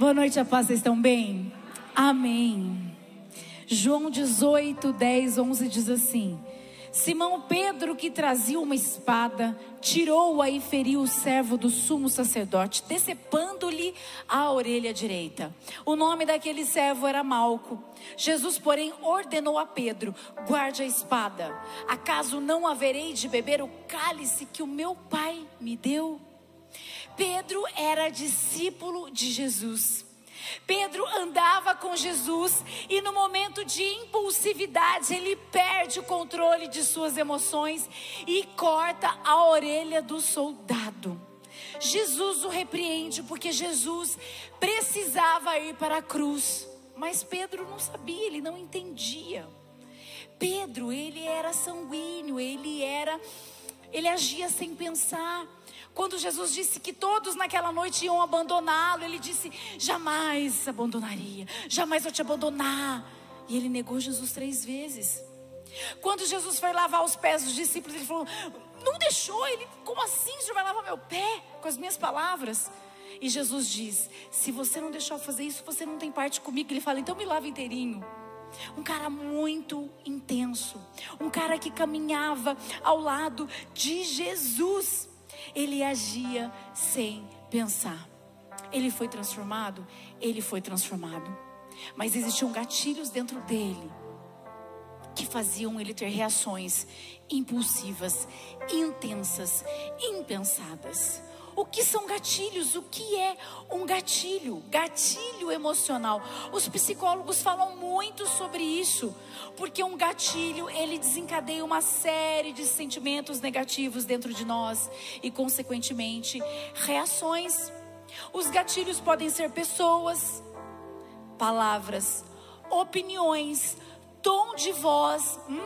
Boa noite, a paz, vocês estão bem? Amém. João 18, 10, 11 diz assim: Simão Pedro, que trazia uma espada, tirou-a e feriu o servo do sumo sacerdote, decepando-lhe a orelha direita. O nome daquele servo era Malco. Jesus, porém, ordenou a Pedro: guarde a espada. Acaso não haverei de beber o cálice que o meu pai me deu? Pedro era discípulo de Jesus. Pedro andava com Jesus e no momento de impulsividade ele perde o controle de suas emoções e corta a orelha do soldado. Jesus o repreende porque Jesus precisava ir para a cruz, mas Pedro não sabia, ele não entendia. Pedro, ele era sanguíneo, ele era ele agia sem pensar. Quando Jesus disse que todos naquela noite iam abandoná-lo, ele disse: Jamais abandonaria, jamais vou te abandonar. E ele negou Jesus três vezes. Quando Jesus foi lavar os pés dos discípulos, ele falou: Não deixou. Ele, como assim? O senhor vai lavar meu pé? Com as minhas palavras. E Jesus diz: Se você não deixou fazer isso, você não tem parte comigo. Ele fala: Então me lava inteirinho. Um cara muito intenso, um cara que caminhava ao lado de Jesus ele agia sem pensar. Ele foi transformado? Ele foi transformado. Mas existiam gatilhos dentro dele que faziam ele ter reações impulsivas, intensas, impensadas. O que são gatilhos? O que é um gatilho? Gatilho emocional. Os psicólogos falam muito sobre isso, porque um gatilho ele desencadeia uma série de sentimentos negativos dentro de nós e, consequentemente, reações. Os gatilhos podem ser pessoas, palavras, opiniões, tom de voz, hum?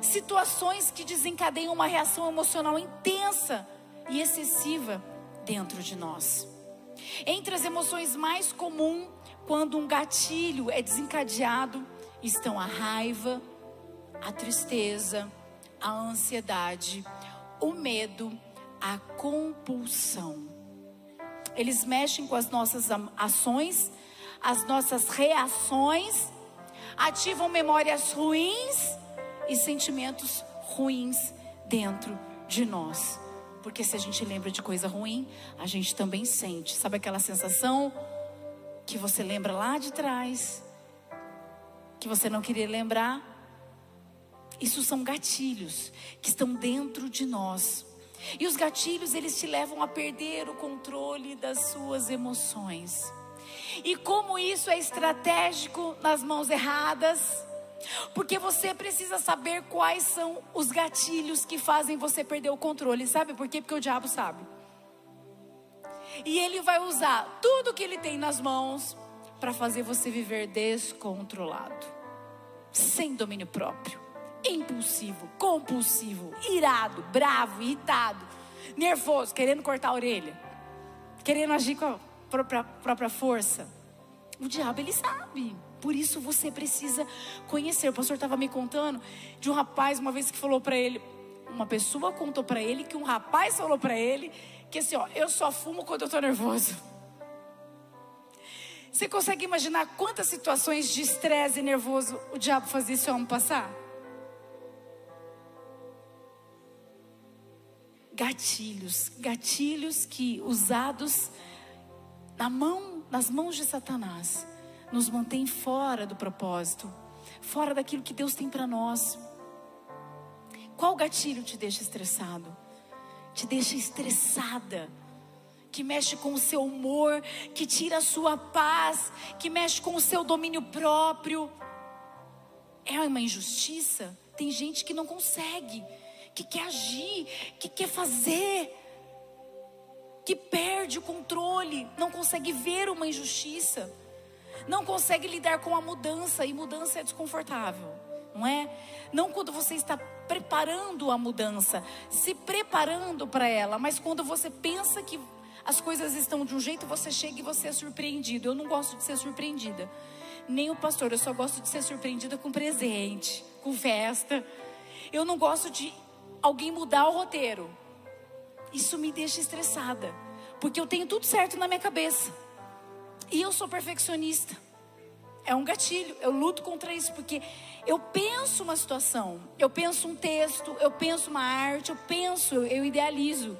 situações que desencadeiam uma reação emocional intensa e excessiva dentro de nós. Entre as emoções mais comuns, quando um gatilho é desencadeado, estão a raiva, a tristeza, a ansiedade, o medo, a compulsão. Eles mexem com as nossas ações, as nossas reações, ativam memórias ruins e sentimentos ruins dentro de nós. Porque se a gente lembra de coisa ruim, a gente também sente. Sabe aquela sensação que você lembra lá de trás, que você não queria lembrar? Isso são gatilhos que estão dentro de nós. E os gatilhos, eles te levam a perder o controle das suas emoções. E como isso é estratégico nas mãos erradas, porque você precisa saber quais são os gatilhos que fazem você perder o controle. Sabe por quê? Porque o diabo sabe. E ele vai usar tudo que ele tem nas mãos para fazer você viver descontrolado, sem domínio próprio, impulsivo, compulsivo, irado, bravo, irritado, nervoso, querendo cortar a orelha, querendo agir com a própria, própria força. O diabo ele sabe. Por isso você precisa conhecer. O pastor estava me contando de um rapaz uma vez que falou para ele, uma pessoa contou para ele que um rapaz falou para ele que assim, ó, eu só fumo quando eu estou nervoso. Você consegue imaginar quantas situações de estresse e nervoso o diabo fazia esse homem passar? Gatilhos, gatilhos que usados na mão, nas mãos de Satanás, nos mantém fora do propósito, fora daquilo que Deus tem para nós. Qual gatilho te deixa estressado? Te deixa estressada? Que mexe com o seu humor, que tira a sua paz, que mexe com o seu domínio próprio. É uma injustiça? Tem gente que não consegue, que quer agir, que quer fazer, que perde o controle, não consegue ver uma injustiça não consegue lidar com a mudança e mudança é desconfortável, não é? Não quando você está preparando a mudança, se preparando para ela, mas quando você pensa que as coisas estão de um jeito, você chega e você é surpreendido. Eu não gosto de ser surpreendida. Nem o pastor, eu só gosto de ser surpreendida com presente, com festa. Eu não gosto de alguém mudar o roteiro. Isso me deixa estressada, porque eu tenho tudo certo na minha cabeça. E eu sou perfeccionista. É um gatilho. Eu luto contra isso porque eu penso uma situação, eu penso um texto, eu penso uma arte, eu penso, eu idealizo.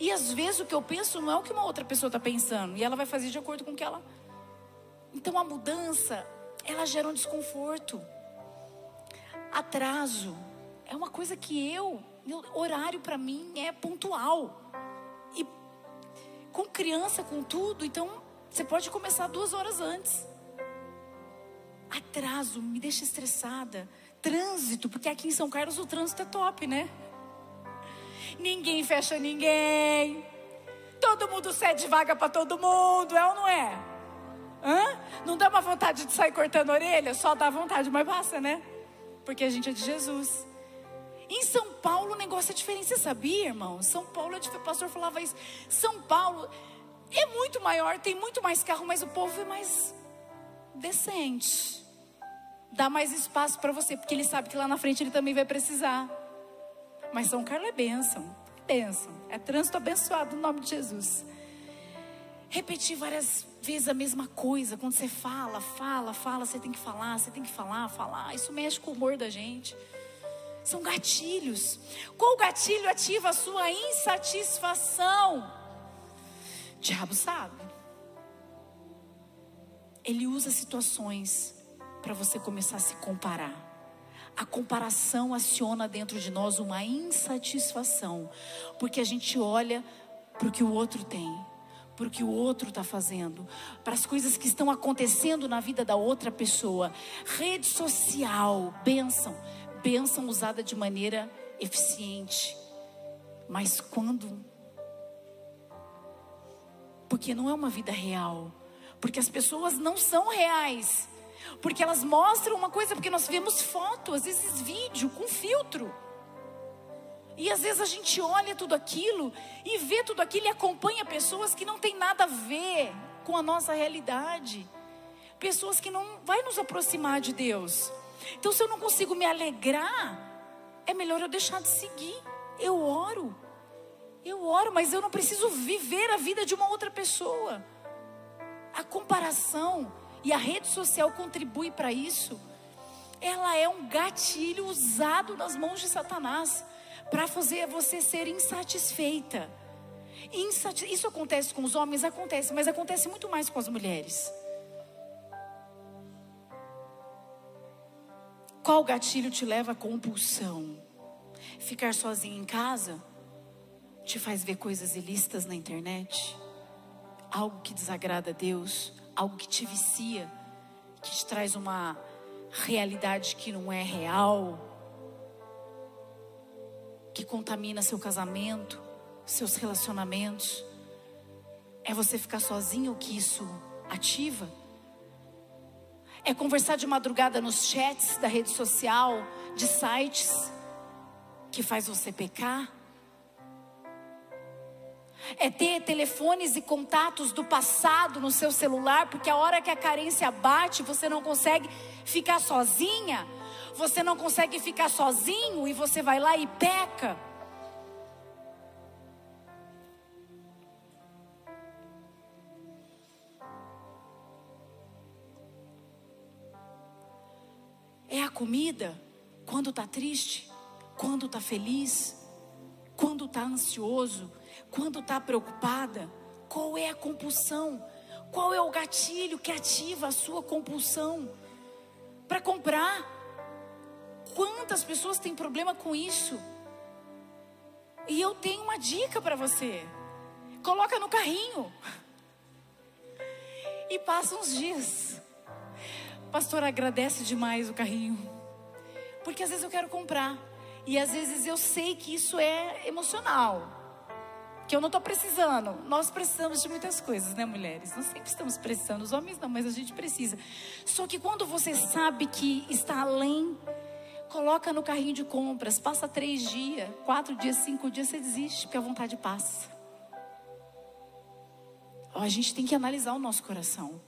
E às vezes o que eu penso não é o que uma outra pessoa está pensando. E ela vai fazer de acordo com o que ela. Então a mudança, ela gera um desconforto. Atraso é uma coisa que eu, horário para mim é pontual. E com criança, com tudo, então você pode começar duas horas antes. Atraso me deixa estressada. Trânsito, porque aqui em São Carlos o trânsito é top, né? Ninguém fecha ninguém. Todo mundo cede vaga para todo mundo, é ou não é? Hã? Não dá uma vontade de sair cortando orelha? Só dá vontade, mas passa, né? Porque a gente é de Jesus. Em São Paulo o negócio é diferente, você sabia, irmão? São Paulo, o pastor falava isso. São Paulo é muito maior, tem muito mais carro, mas o povo é mais decente. Dá mais espaço para você, porque ele sabe que lá na frente ele também vai precisar. Mas São Carlos é bênção. Bênção. É trânsito abençoado no nome de Jesus. Repetir várias vezes a mesma coisa. Quando você fala, fala, fala, você tem que falar, você tem que falar, falar. Isso mexe com o humor da gente. São gatilhos. Qual gatilho ativa a sua insatisfação? Diabo sabe. Ele usa situações para você começar a se comparar a comparação aciona dentro de nós uma insatisfação, porque a gente olha para o que o outro tem, para o que o outro está fazendo, para as coisas que estão acontecendo na vida da outra pessoa. Rede social, bênção, bênção usada de maneira eficiente, mas quando? Porque não é uma vida real, porque as pessoas não são reais. Porque elas mostram uma coisa, porque nós vemos foto, às vezes vídeo com filtro. E às vezes a gente olha tudo aquilo e vê tudo aquilo e acompanha pessoas que não tem nada a ver com a nossa realidade. Pessoas que não vai nos aproximar de Deus. Então se eu não consigo me alegrar, é melhor eu deixar de seguir. Eu oro. Eu oro, mas eu não preciso viver a vida de uma outra pessoa. A comparação e a rede social contribui para isso, ela é um gatilho usado nas mãos de Satanás para fazer você ser insatisfeita. Isso acontece com os homens? Acontece, mas acontece muito mais com as mulheres. Qual gatilho te leva à compulsão? Ficar sozinho em casa te faz ver coisas ilícitas na internet? Algo que desagrada a Deus? algo que te vicia, que te traz uma realidade que não é real, que contamina seu casamento, seus relacionamentos. É você ficar sozinho que isso ativa? É conversar de madrugada nos chats da rede social, de sites, que faz você pecar? É ter telefones e contatos do passado no seu celular, porque a hora que a carência bate, você não consegue ficar sozinha, você não consegue ficar sozinho e você vai lá e peca. É a comida quando está triste, quando está feliz, quando está ansioso quando está preocupada, qual é a compulsão? Qual é o gatilho que ativa a sua compulsão para comprar? Quantas pessoas têm problema com isso? E eu tenho uma dica para você. Coloca no carrinho. E passa uns dias. Pastor agradece demais o carrinho. Porque às vezes eu quero comprar. E às vezes eu sei que isso é emocional que eu não estou precisando. Nós precisamos de muitas coisas, né, mulheres? Nós sempre estamos precisando, os homens não, mas a gente precisa. Só que quando você sabe que está além, coloca no carrinho de compras, passa três dias, quatro dias, cinco dias, você desiste, porque a vontade passa. A gente tem que analisar o nosso coração.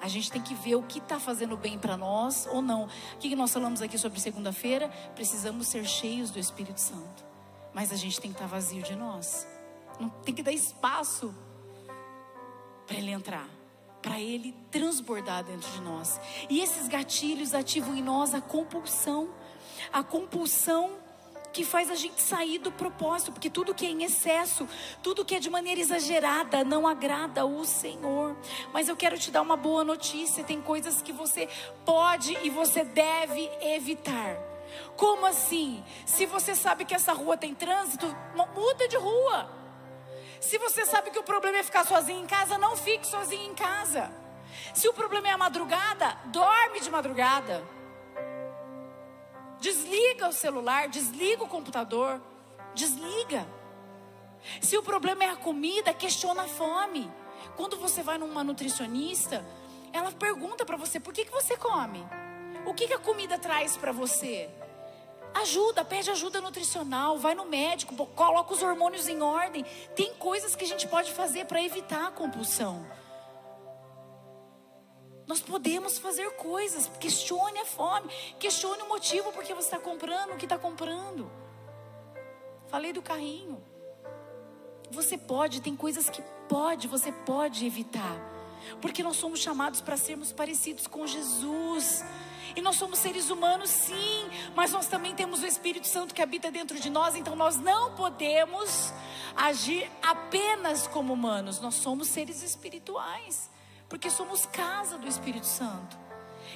A gente tem que ver o que está fazendo bem para nós ou não. O que nós falamos aqui sobre segunda-feira? Precisamos ser cheios do Espírito Santo. Mas a gente tem que estar tá vazio de nós. Tem que dar espaço para ele entrar, para ele transbordar dentro de nós. E esses gatilhos ativam em nós a compulsão, a compulsão que faz a gente sair do propósito, porque tudo que é em excesso, tudo que é de maneira exagerada, não agrada o Senhor. Mas eu quero te dar uma boa notícia: tem coisas que você pode e você deve evitar. Como assim? Se você sabe que essa rua tem trânsito, muda de rua. Se você sabe que o problema é ficar sozinho em casa, não fique sozinho em casa. Se o problema é a madrugada, dorme de madrugada. Desliga o celular, desliga o computador, desliga. Se o problema é a comida, questiona a fome. Quando você vai numa nutricionista, ela pergunta para você: por que, que você come? O que, que a comida traz para você? Ajuda, pede ajuda nutricional, vai no médico, coloca os hormônios em ordem. Tem coisas que a gente pode fazer para evitar a compulsão. Nós podemos fazer coisas. Questione a fome. Questione o motivo por que você está comprando o que está comprando. Falei do carrinho. Você pode, tem coisas que pode, você pode evitar. Porque nós somos chamados para sermos parecidos com Jesus. E nós somos seres humanos, sim, mas nós também temos o Espírito Santo que habita dentro de nós, então nós não podemos agir apenas como humanos, nós somos seres espirituais porque somos casa do Espírito Santo.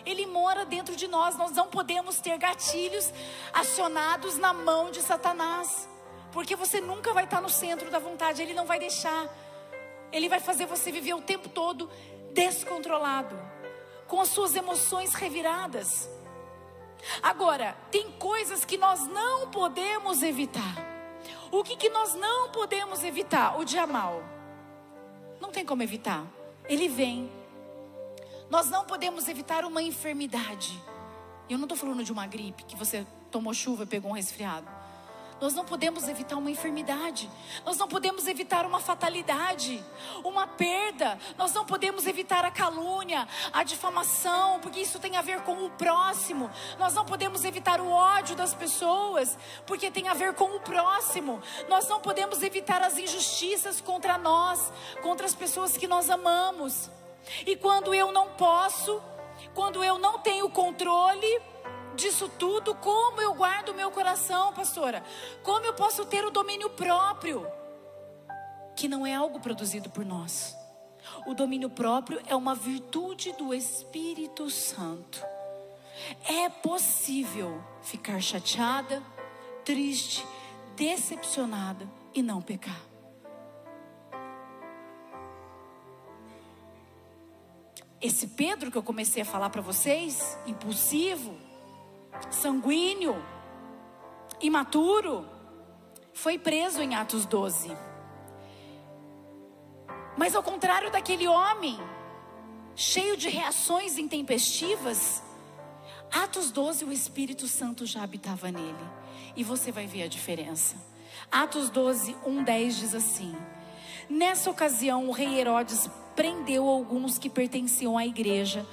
Ele mora dentro de nós, nós não podemos ter gatilhos acionados na mão de Satanás, porque você nunca vai estar no centro da vontade, ele não vai deixar. Ele vai fazer você viver o tempo todo descontrolado, com as suas emoções reviradas. Agora, tem coisas que nós não podemos evitar. O que, que nós não podemos evitar? O dia mal. Não tem como evitar ele vem. Nós não podemos evitar uma enfermidade. Eu não estou falando de uma gripe que você tomou chuva e pegou um resfriado. Nós não podemos evitar uma enfermidade. Nós não podemos evitar uma fatalidade, uma perda. Nós não podemos evitar a calúnia, a difamação, porque isso tem a ver com o próximo. Nós não podemos evitar o ódio das pessoas, porque tem a ver com o próximo. Nós não podemos evitar as injustiças contra nós, contra as pessoas que nós amamos. E quando eu não posso, quando eu não tenho controle, disso tudo, como eu guardo o meu coração, pastora? Como eu posso ter o domínio próprio? Que não é algo produzido por nós. O domínio próprio é uma virtude do Espírito Santo. É possível ficar chateada, triste, decepcionada e não pecar. Esse Pedro que eu comecei a falar para vocês, impulsivo, sanguíneo, imaturo, foi preso em Atos 12. Mas ao contrário daquele homem, cheio de reações intempestivas, Atos 12, o Espírito Santo já habitava nele. E você vai ver a diferença. Atos 12, 1, 10 diz assim: Nessa ocasião, o rei Herodes prendeu alguns que pertenciam à igreja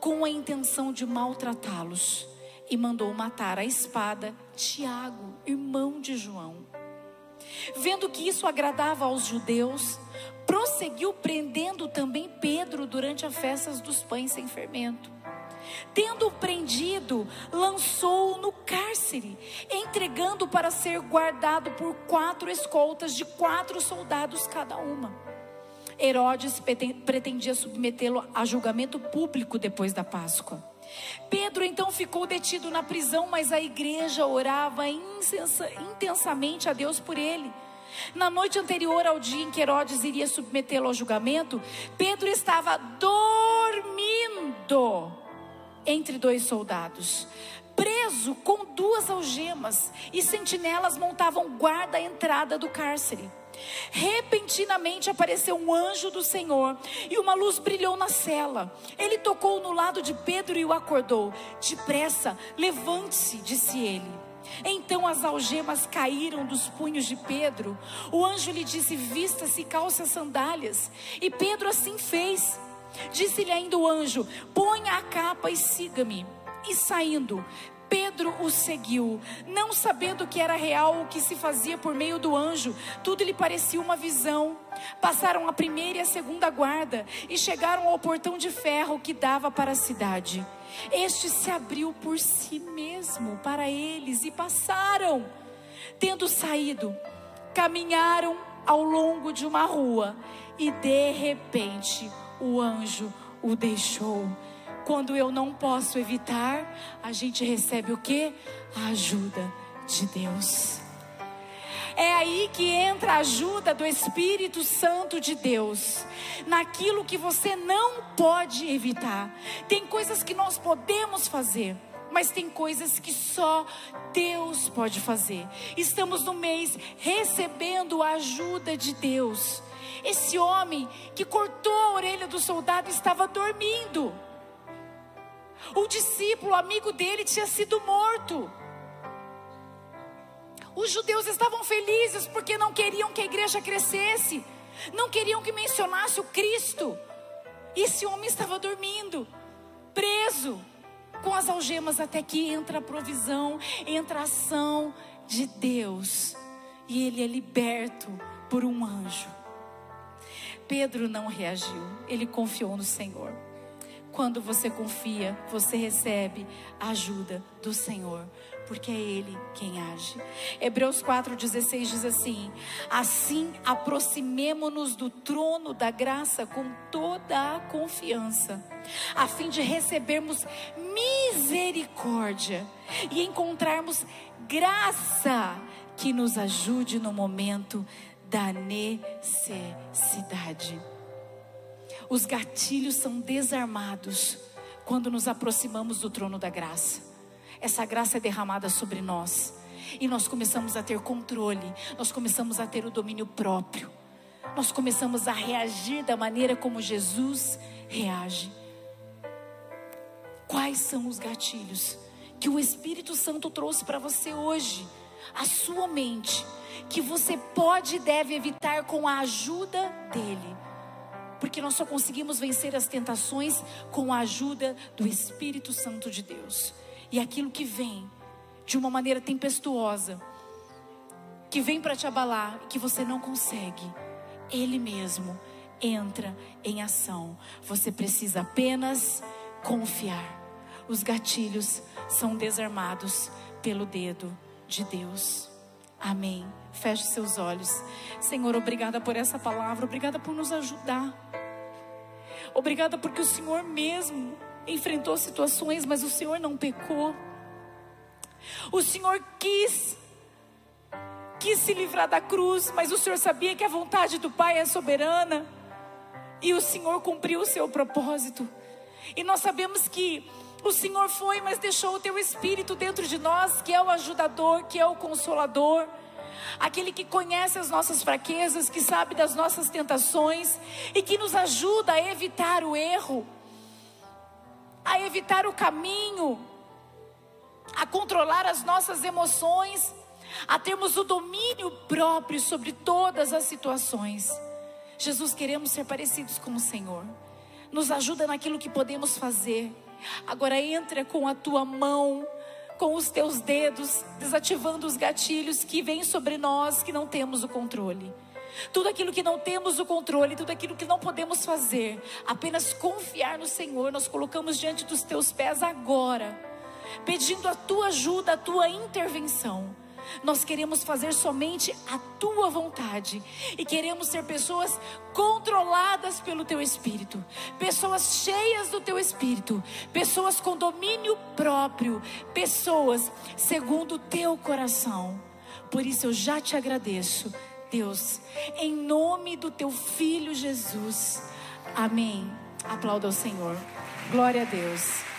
com a intenção de maltratá-los e mandou matar a espada Tiago, irmão de João. Vendo que isso agradava aos judeus, prosseguiu prendendo também Pedro durante as festas dos pães sem fermento. Tendo-o prendido, lançou-o no cárcere, entregando para ser guardado por quatro escoltas de quatro soldados cada uma. Herodes pretendia submetê-lo a julgamento público depois da Páscoa. Pedro então ficou detido na prisão, mas a igreja orava intensamente a Deus por ele. Na noite anterior ao dia em que Herodes iria submetê-lo ao julgamento, Pedro estava dormindo entre dois soldados, preso com duas algemas, e sentinelas montavam guarda à entrada do cárcere. Repentinamente apareceu um anjo do Senhor e uma luz brilhou na cela. Ele tocou no lado de Pedro e o acordou. Depressa, levante-se, disse ele. Então as algemas caíram dos punhos de Pedro. O anjo lhe disse: Vista-se, calça sandálias. E Pedro assim fez. Disse-lhe ainda o anjo: Ponha a capa e siga-me. E saindo, Pedro o seguiu, não sabendo que era real o que se fazia por meio do anjo, tudo lhe parecia uma visão. Passaram a primeira e a segunda guarda e chegaram ao portão de ferro que dava para a cidade. Este se abriu por si mesmo para eles e passaram. Tendo saído, caminharam ao longo de uma rua e de repente o anjo o deixou. Quando eu não posso evitar, a gente recebe o que? A ajuda de Deus. É aí que entra a ajuda do Espírito Santo de Deus, naquilo que você não pode evitar. Tem coisas que nós podemos fazer, mas tem coisas que só Deus pode fazer. Estamos no mês recebendo a ajuda de Deus. Esse homem que cortou a orelha do soldado estava dormindo. O discípulo, amigo dele, tinha sido morto. Os judeus estavam felizes porque não queriam que a igreja crescesse, não queriam que mencionasse o Cristo. Esse homem estava dormindo, preso, com as algemas, até que entra a provisão, entra a ação de Deus, e ele é liberto por um anjo. Pedro não reagiu, ele confiou no Senhor. Quando você confia, você recebe a ajuda do Senhor porque é Ele quem age. Hebreus 4,16 diz assim: Assim aproximemo-nos do trono da graça com toda a confiança, a fim de recebermos misericórdia e encontrarmos graça que nos ajude no momento da necessidade. Os gatilhos são desarmados quando nos aproximamos do trono da graça essa graça é derramada sobre nós. E nós começamos a ter controle, nós começamos a ter o domínio próprio. Nós começamos a reagir da maneira como Jesus reage. Quais são os gatilhos que o Espírito Santo trouxe para você hoje? A sua mente, que você pode e deve evitar com a ajuda dele. Porque nós só conseguimos vencer as tentações com a ajuda do Espírito Santo de Deus. E aquilo que vem de uma maneira tempestuosa, que vem para te abalar, que você não consegue, Ele mesmo entra em ação. Você precisa apenas confiar. Os gatilhos são desarmados pelo dedo de Deus. Amém. Feche seus olhos. Senhor, obrigada por essa palavra, obrigada por nos ajudar. Obrigada porque o Senhor mesmo enfrentou situações, mas o Senhor não pecou. O Senhor quis quis se livrar da cruz, mas o Senhor sabia que a vontade do Pai é soberana. E o Senhor cumpriu o seu propósito. E nós sabemos que o Senhor foi, mas deixou o teu espírito dentro de nós, que é o ajudador, que é o consolador, aquele que conhece as nossas fraquezas, que sabe das nossas tentações e que nos ajuda a evitar o erro a evitar o caminho, a controlar as nossas emoções, a termos o domínio próprio sobre todas as situações. Jesus, queremos ser parecidos com o Senhor. Nos ajuda naquilo que podemos fazer. Agora entra com a tua mão, com os teus dedos, desativando os gatilhos que vêm sobre nós que não temos o controle. Tudo aquilo que não temos o controle, tudo aquilo que não podemos fazer, apenas confiar no Senhor, nós colocamos diante dos teus pés agora, pedindo a tua ajuda, a tua intervenção. Nós queremos fazer somente a tua vontade e queremos ser pessoas controladas pelo teu espírito, pessoas cheias do teu espírito, pessoas com domínio próprio, pessoas segundo o teu coração. Por isso eu já te agradeço Deus, em nome do teu filho Jesus. Amém. Aplauda o Senhor. Glória a Deus.